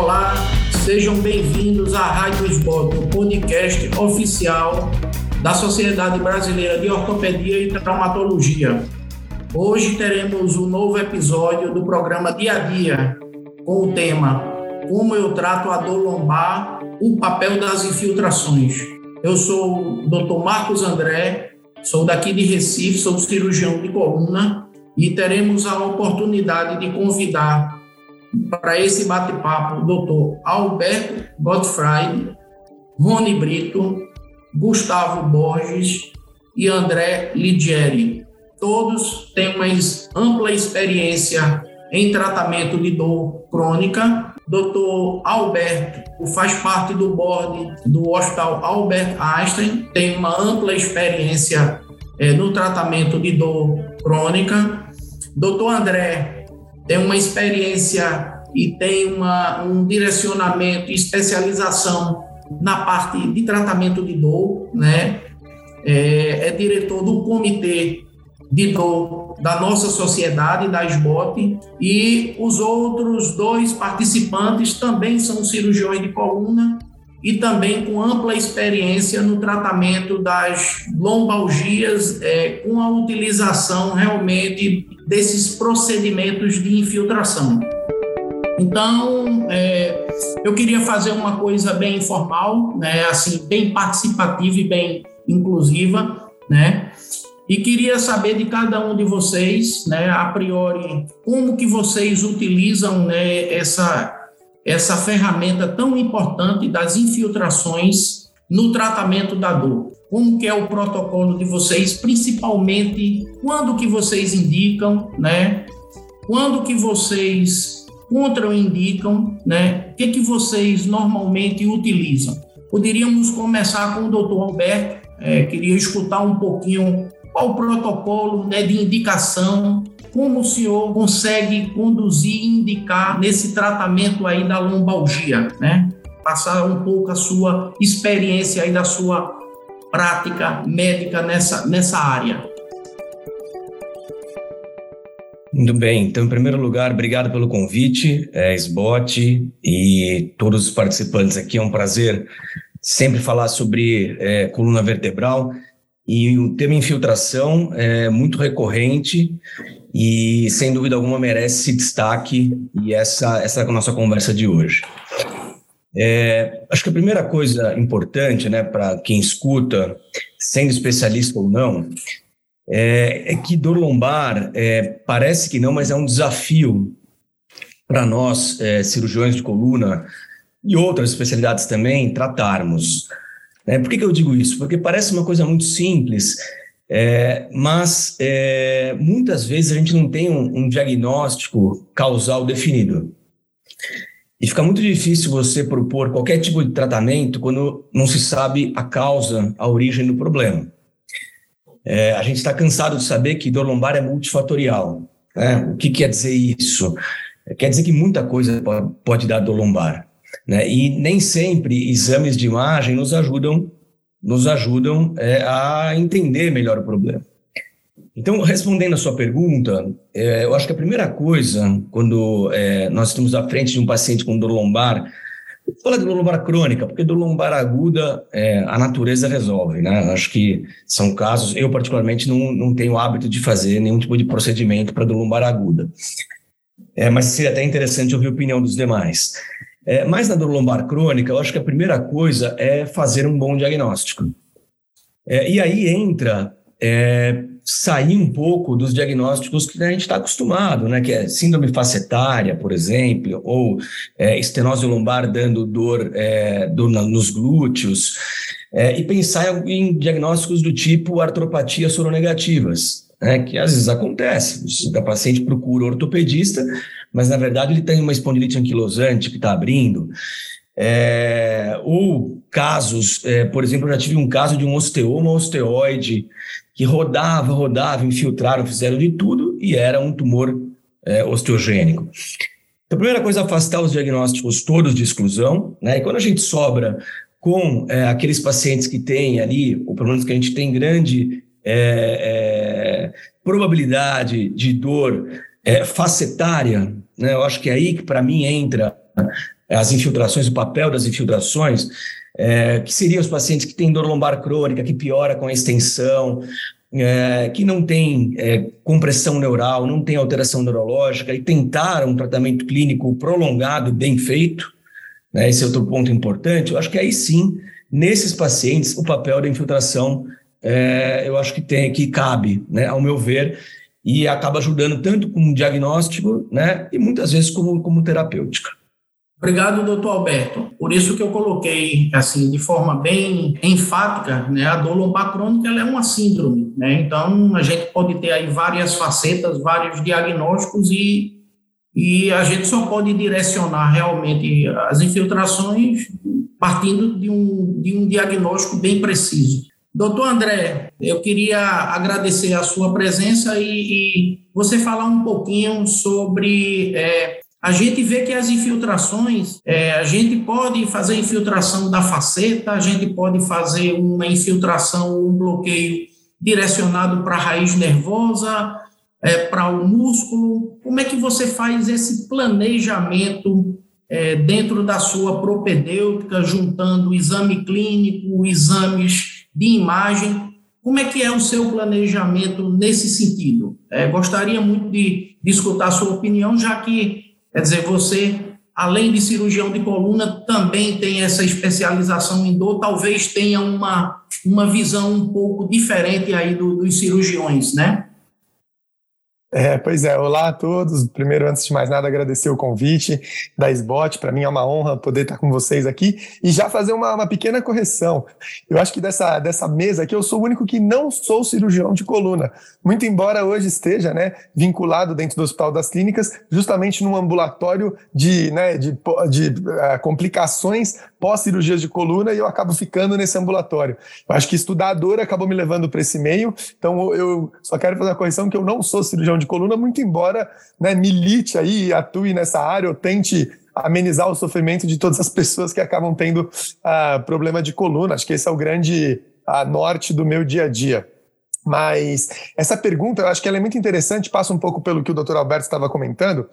Olá, sejam bem-vindos à Rádio Esbote, o podcast oficial da Sociedade Brasileira de Ortopedia e Traumatologia. Hoje teremos um novo episódio do programa Dia a Dia, com o tema Como eu trato a dor lombar, o papel das infiltrações. Eu sou o Dr. Marcos André, sou daqui de Recife, sou cirurgião de coluna e teremos a oportunidade de convidar para esse bate-papo o doutor Alberto Gottfried, Rony Brito, Gustavo Borges e André Ligieri. Todos têm uma ampla experiência em tratamento de dor crônica. Dr. Alberto faz parte do board do Hospital Albert Einstein, tem uma ampla experiência é, no tratamento de dor crônica. Dr. André tem uma experiência e tem uma, um direcionamento e especialização na parte de tratamento de dor, né? É, é diretor do comitê de dor da nossa sociedade, da SBOT, e os outros dois participantes também são cirurgiões de coluna e também com ampla experiência no tratamento das lombalgias, é, com a utilização realmente desses procedimentos de infiltração. Então, é, eu queria fazer uma coisa bem informal, né, assim, bem participativa e bem inclusiva, né, e queria saber de cada um de vocês, né, a priori, como que vocês utilizam, né, essa essa ferramenta tão importante das infiltrações no tratamento da dor. Como que é o protocolo de vocês, principalmente quando que vocês indicam, né? Quando que vocês contraindicam, né? O que que vocês normalmente utilizam? Poderíamos começar com o doutor Alberto, é, queria escutar um pouquinho qual o protocolo né, de indicação como o senhor consegue conduzir e indicar nesse tratamento aí da lombalgia, né? Passar um pouco a sua experiência aí da sua prática médica nessa, nessa área. Muito bem, então, em primeiro lugar, obrigado pelo convite, é, SBOT e todos os participantes aqui. É um prazer sempre falar sobre é, coluna vertebral. E o tema infiltração é muito recorrente e, sem dúvida alguma, merece destaque e essa, essa é a nossa conversa de hoje. É, acho que a primeira coisa importante, né, para quem escuta, sendo especialista ou não, é, é que dor lombar é, parece que não, mas é um desafio para nós, é, cirurgiões de coluna e outras especialidades também, tratarmos. É, por que, que eu digo isso? Porque parece uma coisa muito simples, é, mas é, muitas vezes a gente não tem um, um, diagnóstico causal definido. E fica muito difícil você propor qualquer tipo de tratamento quando não se sabe a causa, a origem do problema. É, a gente está cansado de saber que dor lombar é multifatorial. Né? O que quer dizer isso? Quer dizer que muita coisa pode, dar dor lombar. Né? E nem sempre exames de imagem nos ajudam nos ajudam é, a entender melhor o problema. Então, respondendo a sua pergunta, é, eu acho que a primeira coisa, quando é, nós estamos à frente de um paciente com dor lombar, fala de dor lombar crônica, porque dor lombar aguda é, a natureza resolve, né? Acho que são casos, eu particularmente não, não tenho hábito de fazer nenhum tipo de procedimento para dor lombar aguda. É, mas seria até interessante ouvir a opinião dos demais. É, mas na dor lombar crônica, eu acho que a primeira coisa é fazer um bom diagnóstico. É, e aí entra é, sair um pouco dos diagnósticos que a gente está acostumado, né? Que é síndrome facetária, por exemplo, ou é, estenose lombar dando dor, é, dor na, nos glúteos, é, e pensar em diagnósticos do tipo artropatia soronegativas, né? Que às vezes acontece. O paciente procura ortopedista, mas na verdade ele tem uma espondilite anquilosante que está abrindo. É, ou casos, é, por exemplo, eu já tive um caso de um osteoma osteoide que rodava, rodava, infiltraram, fizeram de tudo e era um tumor é, osteogênico. Então, a primeira coisa é afastar os diagnósticos todos de exclusão, né? E quando a gente sobra com é, aqueles pacientes que têm ali, ou pelo menos que a gente tem grande é, é, probabilidade de dor é, facetária, né? eu acho que é aí que para mim entra as infiltrações, o papel das infiltrações, é, que seriam os pacientes que têm dor lombar crônica, que piora com a extensão, é, que não tem é, compressão neural, não tem alteração neurológica e tentar um tratamento clínico prolongado, bem feito, né, esse é outro ponto importante, eu acho que aí sim, nesses pacientes, o papel da infiltração, é, eu acho que tem, que cabe, né, ao meu ver, e acaba ajudando tanto como diagnóstico, né, e muitas vezes como, como terapêutica. Obrigado, doutor Alberto. Por isso que eu coloquei, assim, de forma bem enfática, né, a dor lombar crônica ela é uma síndrome, né, então a gente pode ter aí várias facetas, vários diagnósticos e, e a gente só pode direcionar realmente as infiltrações partindo de um, de um diagnóstico bem preciso. Doutor André, eu queria agradecer a sua presença e, e você falar um pouquinho sobre. É, a gente vê que as infiltrações, é, a gente pode fazer infiltração da faceta, a gente pode fazer uma infiltração, um bloqueio direcionado para a raiz nervosa, é, para o músculo. Como é que você faz esse planejamento é, dentro da sua propedêutica, juntando exame clínico, exames de imagem. Como é que é o seu planejamento nesse sentido? É, gostaria muito de, de escutar a sua opinião, já que, quer dizer, você, além de cirurgião de coluna, também tem essa especialização em dor, talvez tenha uma, uma visão um pouco diferente aí do, dos cirurgiões, né? É, pois é, olá a todos. Primeiro, antes de mais nada, agradecer o convite da SBOT. Para mim é uma honra poder estar com vocês aqui e já fazer uma, uma, pequena correção. Eu acho que dessa, dessa mesa aqui eu sou o único que não sou cirurgião de coluna. Muito embora hoje esteja né, vinculado dentro do Hospital das Clínicas, justamente num ambulatório de, né, de, de uh, complicações pós-cirurgias de coluna e eu acabo ficando nesse ambulatório. Eu acho que estudar a dor acabou me levando para esse meio, então eu só quero fazer uma correção que eu não sou cirurgião de coluna, muito embora né, milite aí, atue nessa área, ou tente amenizar o sofrimento de todas as pessoas que acabam tendo uh, problema de coluna. Acho que esse é o grande uh, norte do meu dia a dia. Mas essa pergunta, eu acho que ela é muito interessante, passa um pouco pelo que o Dr. Alberto estava comentando,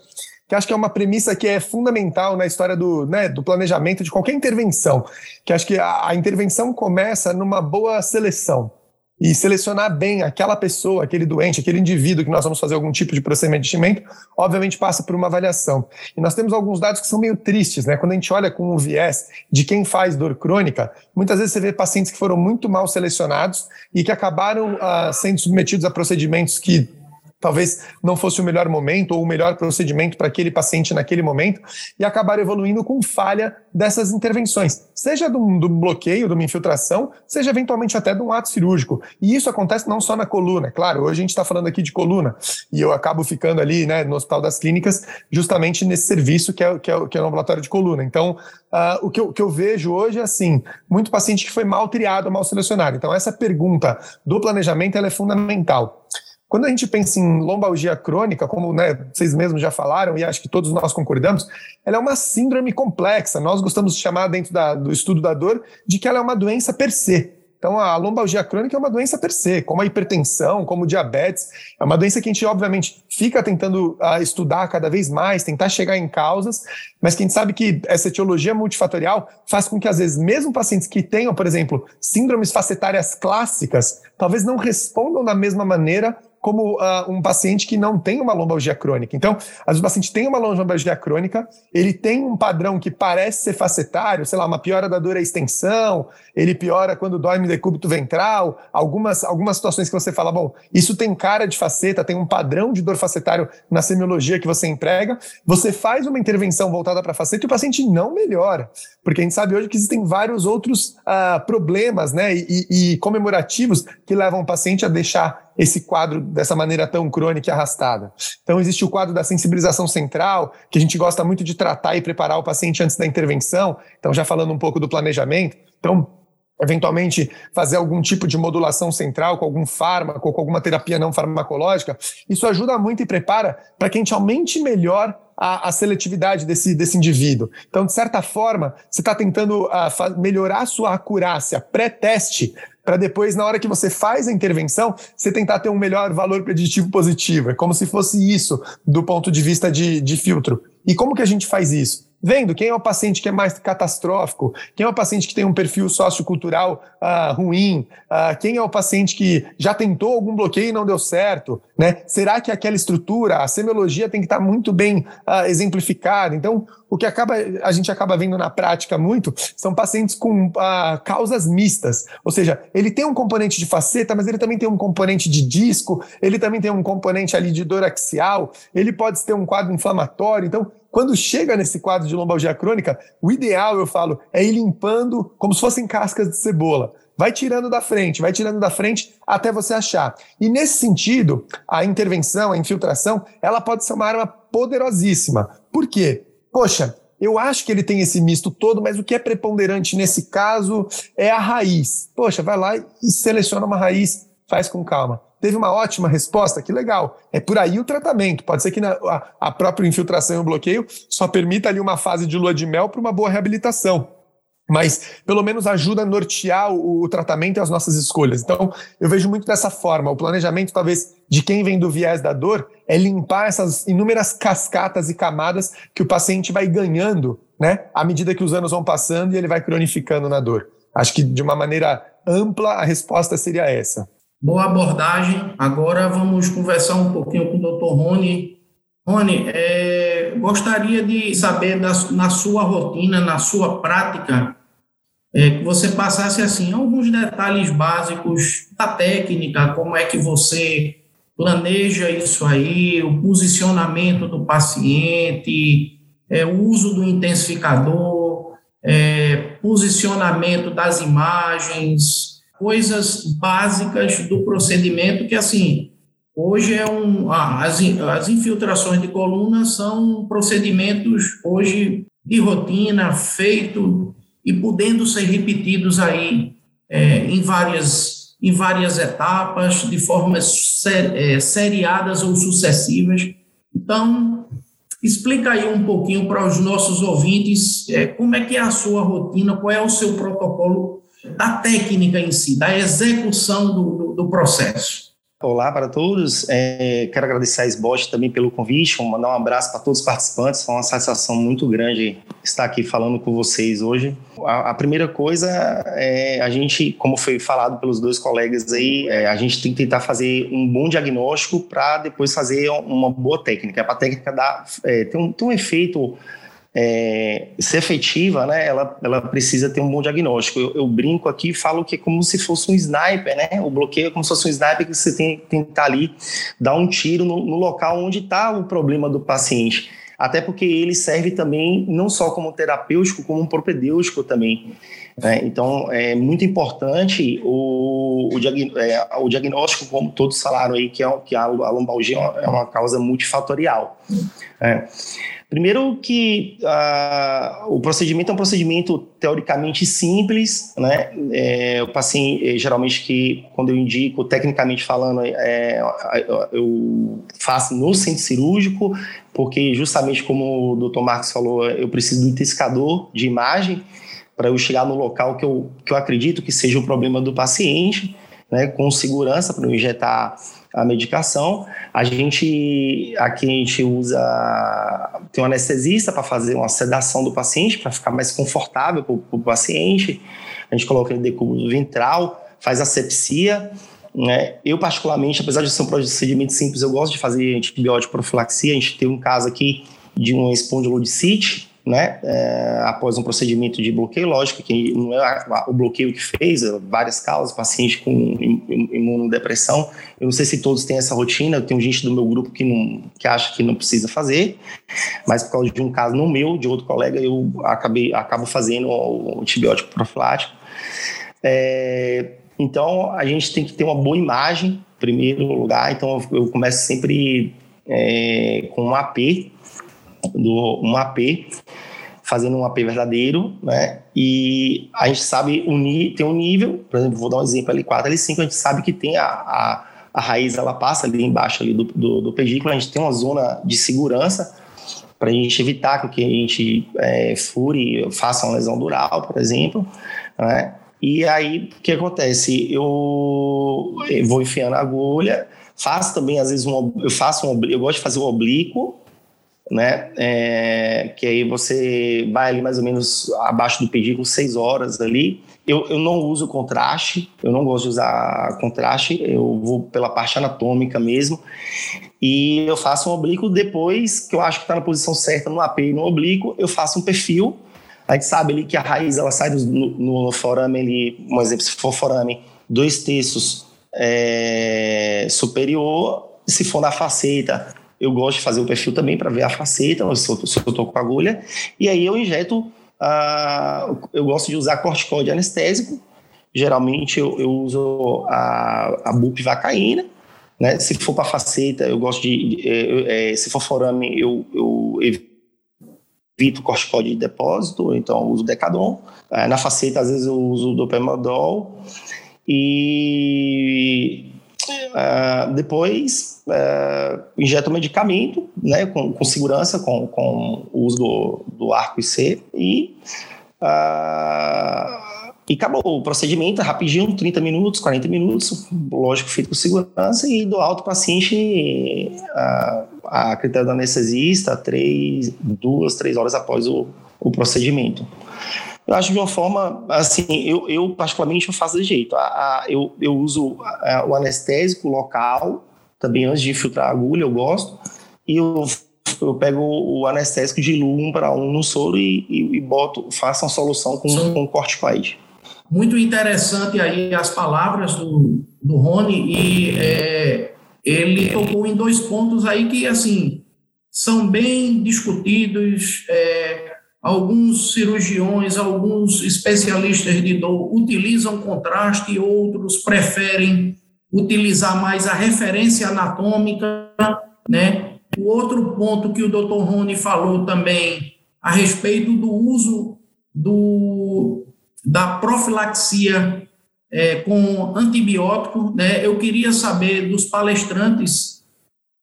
que acho que é uma premissa que é fundamental na história do, né, do planejamento de qualquer intervenção, que acho que a, a intervenção começa numa boa seleção e selecionar bem aquela pessoa, aquele doente, aquele indivíduo que nós vamos fazer algum tipo de procedimento, obviamente passa por uma avaliação. E nós temos alguns dados que são meio tristes, né? Quando a gente olha com o viés de quem faz dor crônica, muitas vezes você vê pacientes que foram muito mal selecionados e que acabaram uh, sendo submetidos a procedimentos que talvez não fosse o melhor momento ou o melhor procedimento para aquele paciente naquele momento e acabar evoluindo com falha dessas intervenções, seja de um, bloqueio, de uma infiltração, seja eventualmente até de um ato cirúrgico. E isso acontece não só na coluna, claro, hoje a gente está falando aqui de coluna e eu acabo ficando ali né, no Hospital das Clínicas justamente nesse serviço que é, que é, que é o ambulatório de coluna. Então, uh, o que eu, que eu vejo hoje é assim, muito paciente que foi mal triado, mal selecionado. Então, essa pergunta do planejamento ela é fundamental. Quando a gente pensa em lombalgia crônica, como né, vocês mesmos já falaram, e acho que todos nós concordamos, ela é uma síndrome complexa. Nós gostamos de chamar, dentro da, do estudo da dor, de que ela é uma doença per se. Então, a lombalgia crônica é uma doença per se, como a hipertensão, como o diabetes. É uma doença que a gente, obviamente, fica tentando uh, estudar cada vez mais, tentar chegar em causas, mas que a gente sabe que essa etiologia multifatorial faz com que, às vezes, mesmo pacientes que tenham, por exemplo, síndromes facetárias clássicas, talvez não respondam da mesma maneira como uh, um paciente que não tem uma lombalgia crônica. Então, às vezes o paciente tem uma lombalgia crônica, ele tem um padrão que parece ser facetário, sei lá, uma piora da dor à extensão, ele piora quando dói no decúbito ventral, algumas, algumas situações que você fala, bom, isso tem cara de faceta, tem um padrão de dor facetário na semiologia que você emprega, você faz uma intervenção voltada para faceta e o paciente não melhora, porque a gente sabe hoje que existem vários outros uh, problemas né, e, e comemorativos que levam o paciente a deixar esse quadro dessa maneira tão crônica e arrastada. Então, existe o quadro da sensibilização central, que a gente gosta muito de tratar e preparar o paciente antes da intervenção. Então, já falando um pouco do planejamento. Então, eventualmente fazer algum tipo de modulação central com algum fármaco, com alguma terapia não farmacológica, isso ajuda muito e prepara para que a gente aumente melhor a, a, seletividade desse, desse indivíduo. Então, de certa forma, você está tentando uh, melhorar a sua acurácia pré-teste para depois, na hora que você faz a intervenção, você tentar ter um melhor valor preditivo positivo. É como se fosse isso do ponto de vista de, de filtro. E como que a gente faz isso? vendo quem é o paciente que é mais catastrófico, quem é o paciente que tem um perfil sociocultural uh, ruim, uh, quem é o paciente que já tentou algum bloqueio e não deu certo, né? Será que aquela estrutura, a semiologia tem que estar muito bem uh, exemplificada? Então, o que acaba, a gente acaba vendo na prática muito são pacientes com causas mistas, ou seja, ele tem um componente de faceta, mas ele também tem um componente de disco, ele também tem um componente ali de dor axial, ele pode ter um quadro inflamatório, então quando chega nesse quadro de lombalgia crônica, o ideal, eu falo, é ir limpando como se fossem cascas de cebola. Vai tirando da frente, vai tirando da frente até você achar. E nesse sentido, a intervenção, a infiltração, ela pode ser uma arma poderosíssima. Por quê? Poxa, eu acho que ele tem esse misto todo, mas o que é preponderante nesse caso é a raiz. Poxa, vai lá e seleciona uma raiz, faz com calma teve uma ótima resposta, que legal. É por aí o tratamento. Pode ser que na, a, a, própria infiltração e o bloqueio só permita ali uma fase de lua de mel para uma boa reabilitação. Mas pelo menos ajuda a nortear o, o, tratamento e as nossas escolhas. Então, eu vejo muito dessa forma. O planejamento, talvez, de quem vem do viés da dor, é limpar essas inúmeras cascatas e camadas que o paciente vai ganhando, né? À medida que os anos vão passando e ele vai cronificando na dor. Acho que de uma maneira ampla a resposta seria essa. Boa abordagem. Agora vamos conversar um pouquinho com o Dr. Rony. Rony, é, gostaria de saber da, na sua rotina, na sua prática, é, que você passasse assim alguns detalhes básicos da técnica, como é que você planeja isso aí, o posicionamento do paciente, é, o uso do intensificador, é, posicionamento das imagens, coisas básicas do procedimento que, assim, hoje é um... as, as infiltrações de coluna são procedimentos hoje de rotina, feito e podendo ser repetidos aí é, em, várias, em várias etapas, de formas ser, é, seriadas ou sucessivas. Então, explica aí um pouquinho para os nossos ouvintes é, como é que é a sua rotina, qual é o seu protocolo da técnica em si, da execução do, do, do processo. Olá para todos, é, quero agradecer a SBOT também pelo convite, mandar um abraço para todos os participantes, foi uma satisfação muito grande estar aqui falando com vocês hoje. A, a primeira coisa é a gente, como foi falado pelos dois colegas aí, é, a gente tem que tentar fazer um bom diagnóstico para depois fazer uma boa técnica, para a técnica dar, é, ter, um, ter um efeito é, ser efetiva, né, ela, ela precisa ter um bom diagnóstico. Eu, eu, brinco aqui falo que é como se fosse um sniper, né? O bloqueio é como se fosse um sniper que você tem, que estar ali, dar um tiro no, no local onde está o problema do paciente. Até porque ele serve também não só como terapêutico, como um propedêutico também. Né? Então, é muito importante o, o, é, o, diagnóstico, como todos falaram aí, que, é, que a, a lombalgia é uma causa multifatorial. É. Primeiro que uh, o procedimento é um procedimento teoricamente simples, né? É, o paciente, é, geralmente que quando eu indico, tecnicamente falando, é, eu faço no centro cirúrgico, porque justamente como o Dr. Marcos falou, eu preciso do intensificador de imagem para eu chegar no local que eu, que eu acredito que seja o problema do paciente, né? Com segurança para eu injetar a medicação. A gente aqui a gente usa tem um anestesista para fazer uma sedação do paciente para ficar mais confortável para o paciente. A gente coloca ele decúbito ventral, faz asepsia. Né? Eu, particularmente, apesar de ser um procedimento simples, eu gosto de fazer antibiótico profilaxia. A gente tem um caso aqui de uma espondilodicite, né, é, após um procedimento de bloqueio, lógico que não é o bloqueio que fez, é várias causas, paciente com imunodepressão. Eu não sei se todos têm essa rotina, eu tenho gente do meu grupo que, não, que acha que não precisa fazer, mas por causa de um caso no meu, de outro colega, eu acabei, acabo fazendo o antibiótico profilático. É, então, a gente tem que ter uma boa imagem, em primeiro lugar, então eu começo sempre é, com um AP, do um AP, fazendo um AP verdadeiro, né? E a gente sabe unir, tem um nível, por exemplo, vou dar um exemplo L4, L5, a gente sabe que tem a, a, a raiz, ela passa ali embaixo ali do, do, do pedículo, a gente tem uma zona de segurança para a gente evitar que a gente é, fure, faça uma lesão dural, por exemplo, né? E aí, o que acontece? Eu, eu vou enfiando a agulha, faço também, às vezes, um, eu faço um, eu gosto de fazer o oblíquo, né? É, que aí você vai ali mais ou menos abaixo do pedículo, seis horas ali. Eu, eu não uso contraste, eu não gosto de usar contraste, eu vou pela parte anatômica mesmo. E eu faço um oblíquo depois que eu acho que está na posição certa no AP e no oblíquo, eu faço um perfil. A gente sabe ali que a raiz ela sai do, no, no forame, ali, um exemplo, se for forame, dois terços é, superior, se for na faceta, eu gosto de fazer o perfil também para ver a faceta, se eu, se eu tô com agulha, e aí eu injeto, uh, eu gosto de usar corticoide anestésico, geralmente eu, eu uso a, a bupivacaína, né? Se for para faceta, eu gosto de, é, é, se for forame, eu, eu evito corticoide de depósito, então eu uso Decadon. É, na faceta, às vezes eu uso Dopamidol. E uh, depois uh, injeta o medicamento, né, com, com, segurança, com, com o uso do, do arco IC e uh, e acabou o procedimento, rapidinho, 30 minutos, 40 minutos, lógico, feito com segurança, e do alto paciente a, a critério do anestesista, três, duas, três horas após o, o procedimento. Eu acho de uma forma, assim, eu, eu particularmente eu faço desse jeito. A, a, eu, eu uso a, o anestésico local, também antes de infiltrar a agulha, eu gosto, e eu, eu pego o anestésico de um para um no soro e, e, e, boto, faço uma solução com, Sim. com corticoide. Muito interessante aí as palavras do, do Rony, e é, ele tocou em dois pontos aí que, assim, são bem discutidos, é, Alguns cirurgiões, alguns especialistas de dor utilizam contraste e outros preferem utilizar mais a referência anatômica, né? O outro ponto que o Dr. Rony falou também a respeito do uso do, da profilaxia é, com antibiótico, né? Eu queria saber dos palestrantes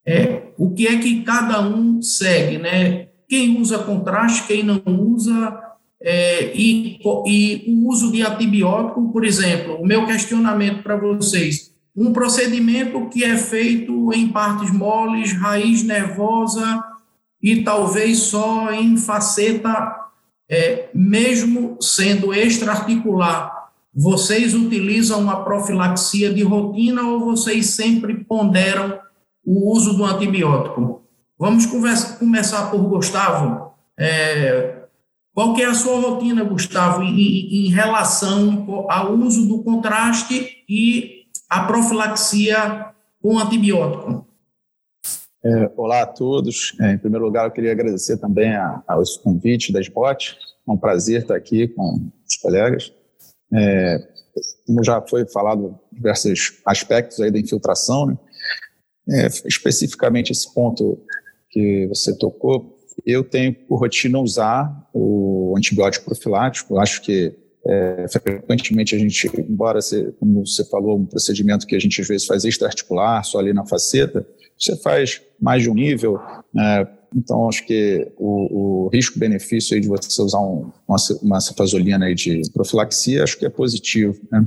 é, o que é que cada um segue, né? Quem usa contraste, quem não usa, é, e, e o uso de antibiótico, por exemplo, o meu questionamento para vocês, um procedimento que é feito em partes moles, raiz nervosa e talvez só em faceta, é, mesmo sendo extraarticular, vocês utilizam uma profilaxia de rotina ou vocês sempre ponderam o uso do antibiótico? Vamos conversa, começar por Gustavo. É, qual é a sua rotina, Gustavo, em, em, relação ao uso do contraste e a profilaxia com antibiótico? É, olá a todos. É, em primeiro lugar, eu queria agradecer também a, a esse convite da SPOT. É um prazer estar aqui com os colegas. É, como já foi falado, diversos aspectos aí da infiltração, né? É, especificamente esse ponto que você tocou, eu tenho por rotina usar o antibiótico profilático. Eu acho que é, frequentemente a gente, embora, você, como você falou, um procedimento que a gente às vezes faz extraarticular, só ali na faceta, você faz mais de um nível, né? então acho que o, o risco-benefício de você usar um, uma, uma cefazolina de profilaxia, acho que é positivo. Né?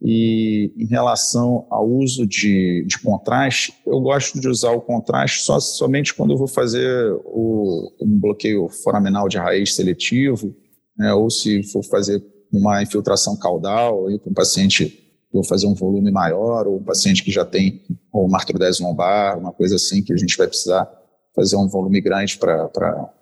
E em relação ao uso de, de contraste, eu gosto de usar o contraste só, somente quando eu vou fazer o, um bloqueio foraminal de raiz seletivo, né, ou se for fazer uma infiltração caudal, para um paciente vou fazer um volume maior, ou um paciente que já tem uma artrodese lombar, uma coisa assim, que a gente vai precisar fazer um volume grande para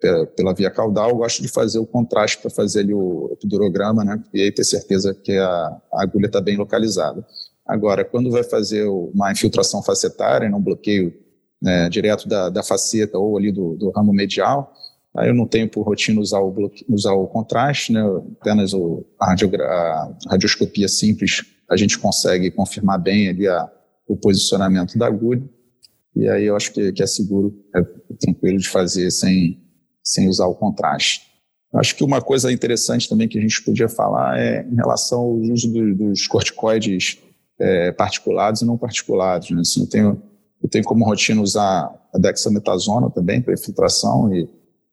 pela via caudal, eu gosto de fazer o contraste para fazer ali o epidurograma, né? E aí ter certeza que a, a agulha está bem localizada. Agora, quando vai fazer uma infiltração facetária, um bloqueio né, direto da, da faceta ou ali do, do ramo medial, aí eu não tenho por rotina usar o, bloque, usar o contraste, né? Apenas o, a, a radioscopia simples, a gente consegue confirmar bem ali a, o posicionamento da agulha. E aí eu acho que, que é seguro, é tranquilo de fazer sem, sem usar o contraste. Acho que uma coisa interessante também que a gente podia falar é em relação ao uso do, dos corticoides é, particulados e não particulados. Né? Assim, eu, tenho, eu tenho como rotina usar a dexametasona também para infiltração e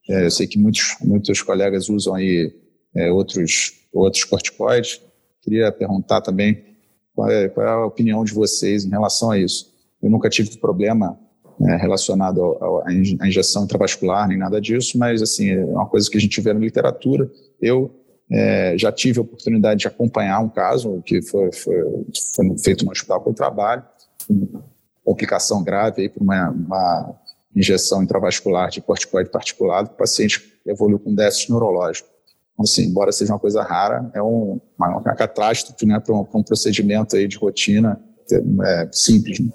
é, eu sei que muitos, muitos colegas usam aí é, outros, outros corticoides. Queria perguntar também qual é, qual é a opinião de vocês em relação a isso. Eu nunca tive problema é, relacionado à injeção intravascular, nem nada disso, mas assim, é uma coisa que a gente vê na literatura. Eu é, já tive a oportunidade de acompanhar um caso que foi, foi, foi feito no hospital eu trabalho, complicação grave para uma, uma, injeção intravascular de corticoide particulado, o paciente evoluiu com déficit neurológico. Então, assim, embora seja uma coisa rara, é um, uma, uma catástrofe né, para um, um, procedimento aí de rotina é, simples. Né?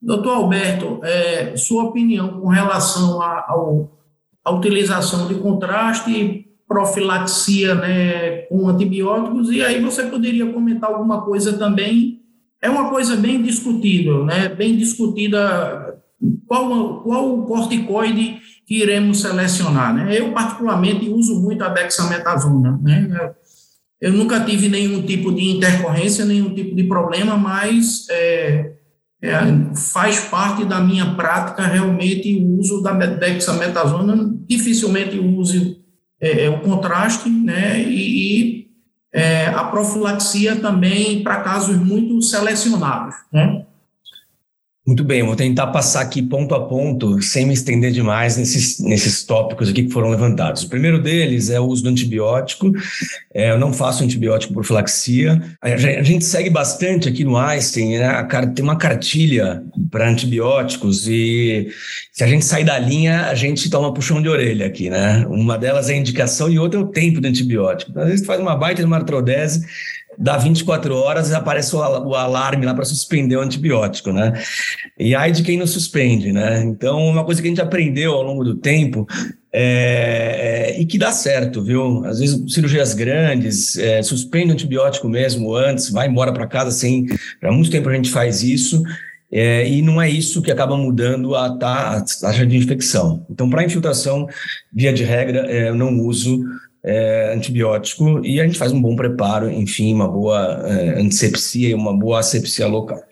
Doutor Alberto, é, sua opinião com relação à utilização de contraste, profilaxia né, com antibióticos, e aí você poderia comentar alguma coisa também. É uma coisa bem discutível, né, bem discutida qual, qual o corticoide que iremos selecionar. Né? Eu, particularmente, uso muito a dexametasona. Né? Eu nunca tive nenhum tipo de intercorrência, nenhum tipo de problema, mas é, é, faz parte da minha prática realmente o uso da dexametasona, dificilmente uso é, é, o contraste, né, e, e é, a profilaxia também para casos muito selecionados, né. Muito bem, vou tentar passar aqui ponto a ponto, sem me estender demais nesses, nesses tópicos aqui que foram levantados. O primeiro deles é o uso do antibiótico. É, eu não faço antibiótico por. A, a gente segue bastante aqui no Einstein, né? tem uma cartilha para antibióticos e se a gente sair da linha, a gente toma puxão de orelha aqui, né? Uma delas é a indicação e outra é o tempo do antibiótico. Às vezes faz uma baita de uma artrodese, dá 24 horas e aparece o, alarme lá para suspender o antibiótico, né? E aí de quem não suspende, né? Então, uma coisa que a gente aprendeu ao longo do tempo é, é, e que dá certo, viu? Às vezes cirurgias grandes, é, suspende o antibiótico mesmo antes, vai embora para casa sem. Há muito tempo a gente faz isso. É, e não é isso que acaba mudando a, a taxa de infecção. Então, para infiltração, via de regra, é, eu não uso é, antibiótico e a gente faz um bom preparo, enfim, uma boa é, antisepsia e uma boa asepsia local.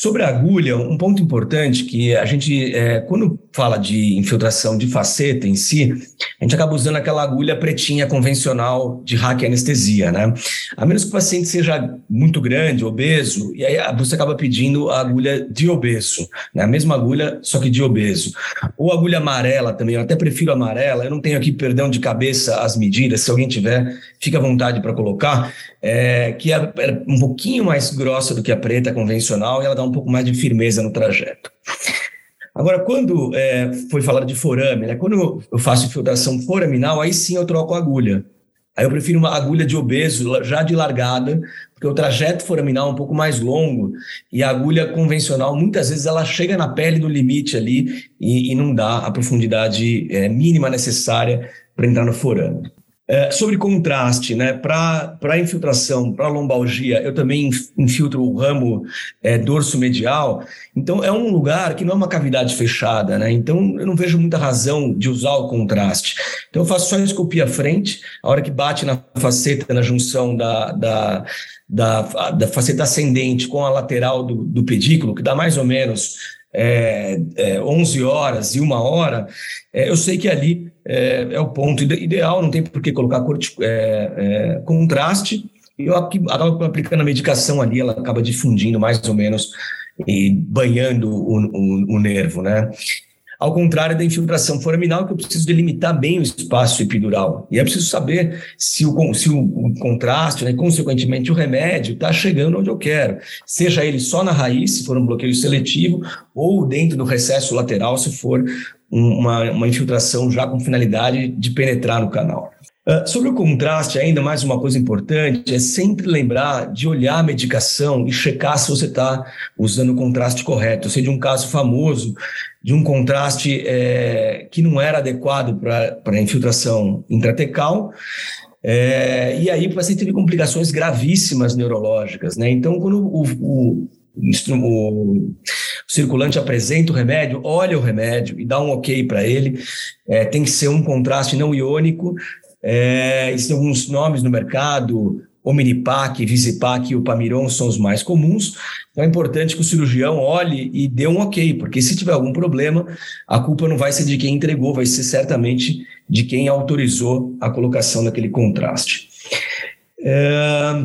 Sobre a agulha, um ponto importante que a gente, é, quando fala de infiltração de faceta em si, a gente acaba usando aquela agulha pretinha convencional de hack anestesia, né? A menos que o paciente seja muito grande, obeso, e aí você acaba pedindo a agulha de obeso, né? A mesma agulha, só que de obeso. Ou agulha amarela também, eu até prefiro amarela, eu não tenho aqui perdão de cabeça as medidas, se alguém tiver, fica à vontade para colocar, é, que é, é um pouquinho mais grossa do que a preta convencional e ela dá um pouco mais de firmeza no trajeto. Agora, quando é, foi falado de forame, né, quando eu faço infiltração foraminal, aí sim eu troco a agulha. Aí eu prefiro uma agulha de obeso, já de largada, porque o trajeto foraminal é um pouco mais longo e a agulha convencional, muitas vezes, ela chega na pele do limite ali e, e não dá a profundidade é, mínima necessária para entrar no forame. É, sobre contraste, né? Para infiltração, para lombalgia, eu também infiltro o ramo é, dorso medial. Então, é um lugar que não é uma cavidade fechada, né? Então, eu não vejo muita razão de usar o contraste. Então, eu faço só escopia frente, a hora que bate na faceta, na junção da, da, da, da faceta ascendente com a lateral do, do pedículo, que dá mais ou menos é, é, 11 horas e uma hora, é, eu sei que ali é, é o ponto ideal, não tem por que colocar é, é, contraste, e eu acabo aplicando a medicação ali, ela acaba difundindo mais ou menos e banhando o, o, o nervo, né? Ao contrário da infiltração foraminal, que eu preciso delimitar bem o espaço epidural. E é preciso saber se o, se o contraste, né, consequentemente o remédio, está chegando onde eu quero. Seja ele só na raiz, se for um bloqueio seletivo, ou dentro do recesso lateral, se for uma, uma infiltração já com finalidade de penetrar no canal. Uh, sobre o contraste, ainda mais uma coisa importante é sempre lembrar de olhar a medicação e checar se você está usando o contraste correto. Eu sei de um caso famoso de um contraste é, que não era adequado para infiltração intratecal, é, e aí o paciente teve complicações gravíssimas neurológicas. Né? Então, quando o, o, o, circulante apresenta o remédio, olha o remédio e dá um ok para ele, é, tem que ser um contraste não iônico. É, existem alguns nomes no mercado, Omnipac, Visipac e o Pamiron são os mais comuns. Então é importante que o cirurgião olhe e dê um ok, porque se tiver algum problema, a culpa não vai ser de quem entregou, vai ser certamente de quem autorizou a colocação daquele contraste. É,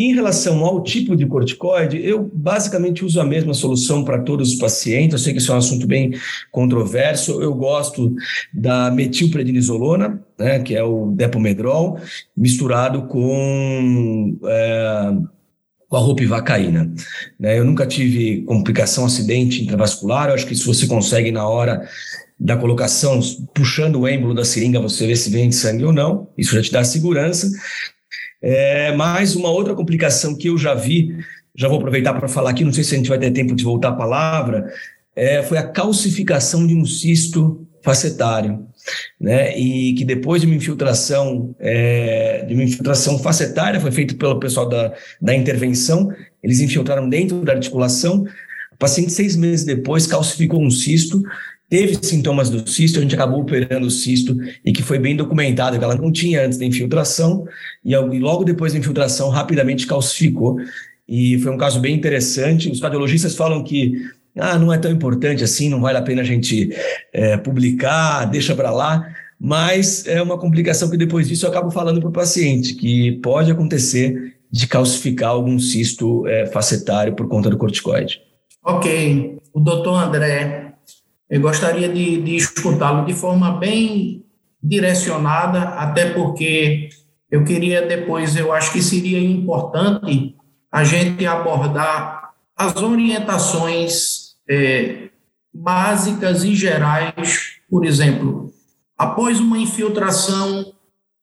Em relação ao tipo de corticoide, eu basicamente uso a mesma solução para todos os pacientes. Eu sei que isso é um assunto bem controverso. Eu gosto da metilprednisolona, né, que é o depomedrol, misturado com é, com a ropivacaína. Né? Eu nunca tive complicação, acidente intravascular. Eu acho que se você consegue na hora da colocação, puxando o êmbolo da seringa, você vê se vem sangue ou não. Isso já te dá segurança. É, mas uma outra complicação que eu já vi, já vou aproveitar para falar aqui, não sei se a gente vai ter tempo de voltar a palavra, é, foi a calcificação de um cisto facetário, né? E que depois de uma infiltração, é, de uma infiltração facetária, foi feito pelo pessoal da, da intervenção, eles infiltraram dentro da articulação. O paciente, seis meses depois, calcificou um cisto teve sintomas do cisto, a gente acabou operando o cisto e que foi bem documentado que ela não tinha antes da infiltração e logo depois da infiltração rapidamente calcificou e foi um caso bem interessante. Os cardiologistas falam que ah, não é tão importante assim, não vale a pena a gente é, publicar, deixa para lá, mas é uma complicação que depois disso eu acabo falando para o paciente, que pode acontecer de calcificar algum cisto é, facetário por conta do corticoide. Ok. O doutor André eu gostaria de, de escutá-lo de forma bem direcionada, até porque eu queria depois, eu acho que seria importante a gente abordar as orientações é, básicas e gerais, por exemplo, após uma infiltração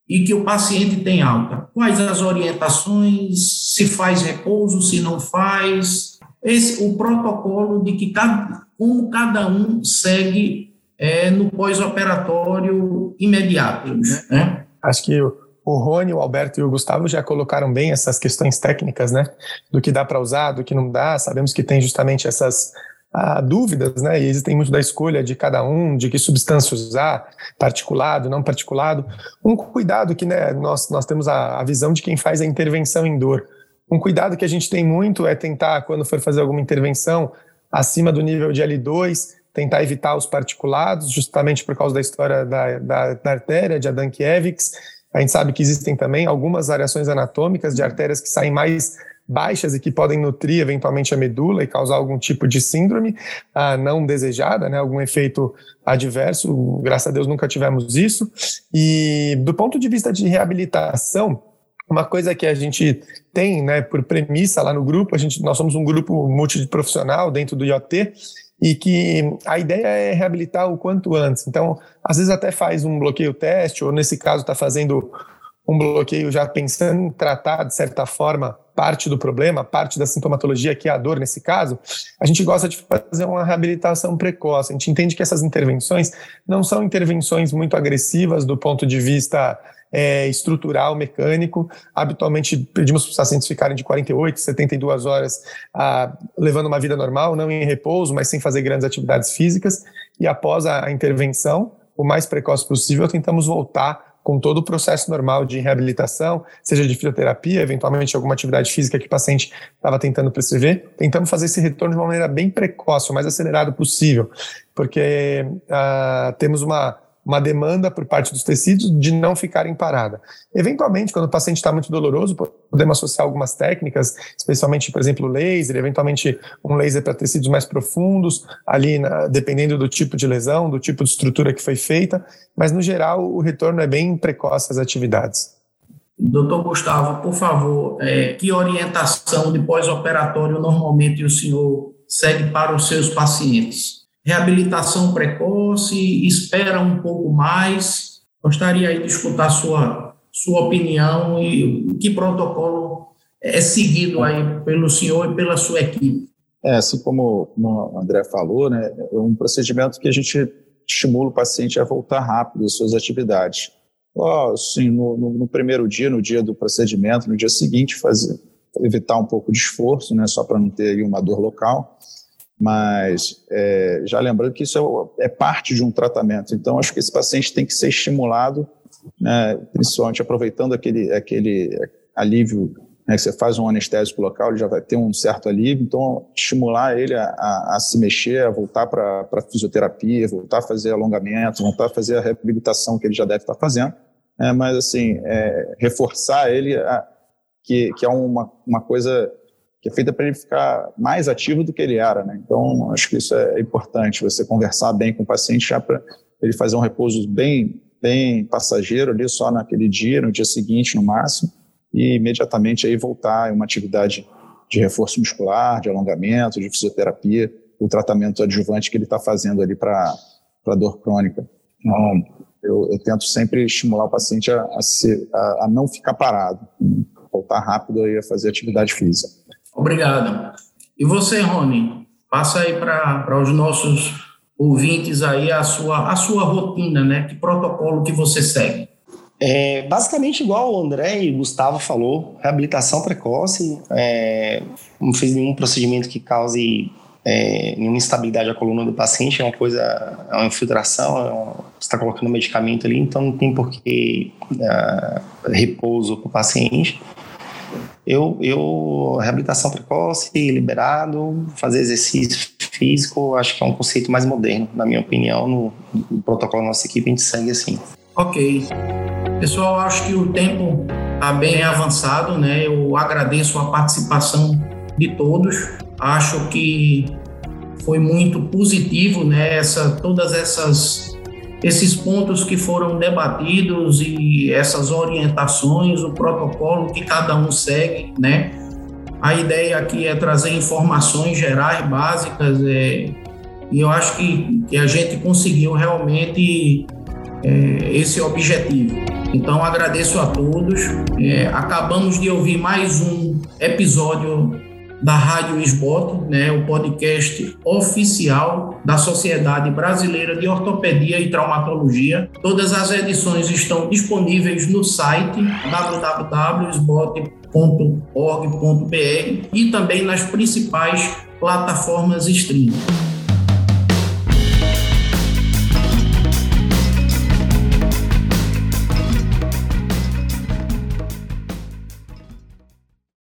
e que o paciente tem alta, quais as orientações, se faz repouso, se não faz, esse, o protocolo de que cada, como cada um segue é, no pós-operatório imediato. Né? Acho que o, Rony, o Alberto e o Gustavo já colocaram bem essas questões técnicas, né? Do que dá para usar, do que não dá. Sabemos que tem justamente essas ah, dúvidas, né? E existem muito da escolha de cada um, de que substância usar, particulado, não particulado. Um cuidado que né, nós, nós temos a, a visão de quem faz a intervenção em dor. Um cuidado que a gente tem muito é tentar, quando for fazer alguma intervenção, acima do nível de L2, tentar evitar os particulados, justamente por causa da história da, da, da artéria, de Adankiewicz. A gente sabe que existem também algumas variações anatômicas de artérias que saem mais baixas e que podem nutrir eventualmente a medula e causar algum tipo de síndrome ah, não desejada, né, algum efeito adverso. Graças a Deus nunca tivemos isso. E do ponto de vista de reabilitação, uma coisa que a gente tem, né, por premissa lá no grupo, a gente, nós somos um grupo multiprofissional dentro do IoT e que a ideia é reabilitar o quanto antes. Então, às vezes até faz um bloqueio teste, ou nesse caso está fazendo um bloqueio já pensando em tratar, de certa forma, parte do problema, parte da sintomatologia, que é a dor nesse caso, a gente gosta de fazer uma reabilitação precoce. A gente entende que essas intervenções não são intervenções muito agressivas do ponto de vista é, estrutural, mecânico. Habitualmente pedimos para os pacientes ficarem de 48, 72 horas ah, levando uma vida normal, não em repouso, mas sem fazer grandes atividades físicas. E após a, a intervenção, o mais precoce possível, tentamos voltar com todo o processo normal de reabilitação, seja de fisioterapia, eventualmente alguma atividade física que o paciente estava tentando prescrever, tentamos fazer esse retorno de uma maneira bem precoce, o mais acelerado possível, porque uh, temos uma uma demanda por parte dos tecidos de não ficarem parada. Eventualmente, quando o paciente está muito doloroso, podemos associar algumas técnicas, especialmente, por exemplo, laser, eventualmente um laser para tecidos mais profundos, ali na, dependendo do tipo de lesão, do tipo de estrutura que foi feita, mas no geral o retorno é bem precoce às atividades. Doutor Gustavo, por favor, é, que orientação de pós-operatório normalmente o senhor segue para os seus pacientes? Reabilitação precoce, espera um pouco mais. Gostaria aí de escutar sua, sua opinião e que protocolo é seguido aí pelo senhor e pela sua equipe. É, assim como, o André falou, né, é um procedimento que a gente estimula o paciente a voltar rápido às suas atividades. Oh, no, no, no, primeiro dia, no dia do procedimento, no dia seguinte, fazer, evitar um pouco de esforço, né, só para não ter uma dor local mas é, já lembrando que isso é, é, parte de um tratamento. Então, acho que esse paciente tem que ser estimulado, né, principalmente aproveitando aquele, aquele alívio né, que você faz um anestésico local, ele já vai ter um certo alívio. Então, estimular ele a, a, a se mexer, a voltar para a fisioterapia, voltar a fazer alongamento, voltar a fazer a reabilitação que ele já deve estar fazendo. É, mas, assim, é, reforçar ele a, que, que é uma, uma coisa que é feita para ele ficar mais ativo do que ele era. Né? Então, acho que isso é importante, você conversar bem com o paciente já para ele fazer um repouso bem, bem passageiro ali, só naquele dia, no dia seguinte, no máximo, e imediatamente aí voltar a uma atividade de reforço muscular, de alongamento, de fisioterapia, o tratamento adjuvante que ele está fazendo ali para dor crônica. Então, eu, eu, tento sempre estimular o paciente a, a, a, a não ficar parado, voltar rápido aí a fazer atividade física. Obrigado. E você, Rony, passa aí para os nossos ouvintes aí a sua, a sua rotina, né? Que protocolo que você segue? É, basicamente igual o André e o Gustavo falou, reabilitação precoce, é, não fez nenhum procedimento que cause é, nenhuma instabilidade à coluna do paciente, é uma coisa, é uma infiltração, é você está colocando medicamento ali, então não tem por que é, repouso para o paciente. Eu, eu, reabilitação precoce, liberado, fazer exercício físico, acho que é um conceito mais moderno, na minha opinião, no, no protocolo da nossa equipe a gente segue assim. Ok. Pessoal, acho que o tempo está bem avançado, né? Eu agradeço a participação de todos. Acho que foi muito positivo, né? Essa, todas essas esses pontos que foram debatidos e essas orientações, o protocolo que cada um segue, né? A ideia aqui é trazer informações gerais, básicas, é, e eu acho que, que a gente conseguiu realmente é, esse objetivo. Então agradeço a todos. É, acabamos de ouvir mais um episódio da Rádio Esbote, né, o podcast oficial da Sociedade Brasileira de Ortopedia e Traumatologia. Todas as edições estão disponíveis no site www.esbote.org.br e também nas principais plataformas streaming.